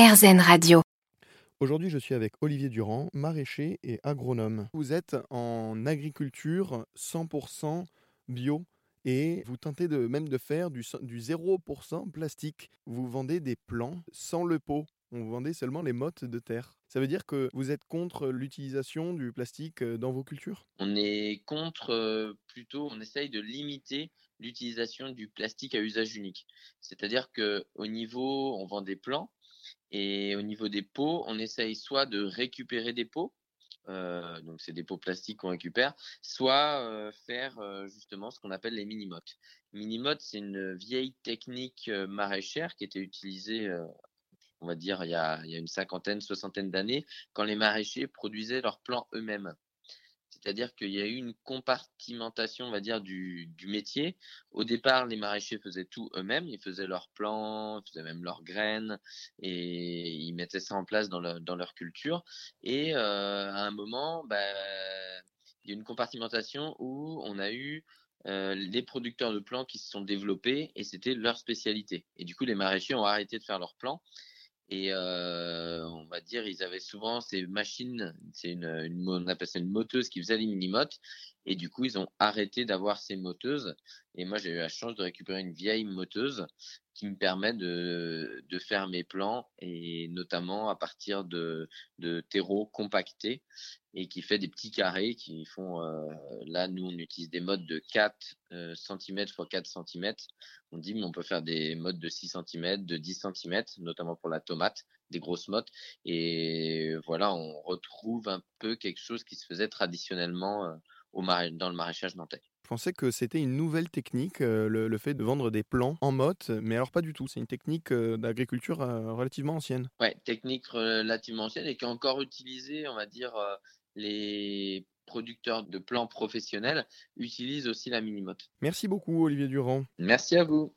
RZN Radio. Aujourd'hui, je suis avec Olivier Durand, maraîcher et agronome. Vous êtes en agriculture 100% bio et vous tentez de, même de faire du, du 0% plastique. Vous vendez des plants sans le pot. On vendait seulement les mottes de terre. Ça veut dire que vous êtes contre l'utilisation du plastique euh, dans vos cultures? On est contre, euh, plutôt, on essaye de limiter l'utilisation du plastique à usage unique. C'est-à-dire que au niveau, on vend des plants et au niveau des pots, on essaye soit de récupérer des pots, euh, donc c'est des pots plastiques qu'on récupère, soit faire justement ce qu'on appelle les mini-mottes. Mini-mottes, c'est une vieille technique maraîchère qui était utilisée, on va dire, il y, a, une cinquantaine, soixantaine d'années, quand les maraîchers produisaient leurs plants eux-mêmes. C'est-à-dire qu'il y a eu une compartimentation, on va dire, du, métier. Au départ, les maraîchers faisaient tout eux-mêmes. Ils faisaient leurs plants, ils faisaient même leurs graines et ils mettaient ça en place dans leur culture. Et euh, à un moment, bah, il y a une compartimentation où on a eu euh, les producteurs de plants qui se sont développés et c'était leur spécialité. Et du coup, les maraîchers ont arrêté de faire leurs plants et euh, on va dire, ils avaient souvent ces machines, c'est une, on appelle ça une moteuse qui faisait les mini-mottes. Et du coup, ils ont arrêté d'avoir ces moteuses. Et moi, j'ai eu la chance de récupérer une vieille moteuse qui me permet de, de faire mes plans et notamment à partir de, de terreau compacté et qui fait des petits carrés qui font, euh, là, nous, on utilise des modes de 4 euh, cm x 4 cm. On dit, mais on peut faire des modes de 6 cm, de 10 cm, notamment pour la tomate, des grosses mottes. Et voilà, on retrouve un peu quelque chose qui se faisait traditionnellement euh, au dans le maraîchage nantais. Pensais que c'était une nouvelle technique, euh, le, le, fait de vendre des plants en motte, mais alors pas du tout. C'est une technique euh, d'agriculture euh, relativement ancienne. Ouais, technique relativement ancienne et qui est encore utilisée, on va dire, les producteurs de plants professionnels utilisent aussi la mini-motte. Merci beaucoup Olivier Durand. Merci à vous.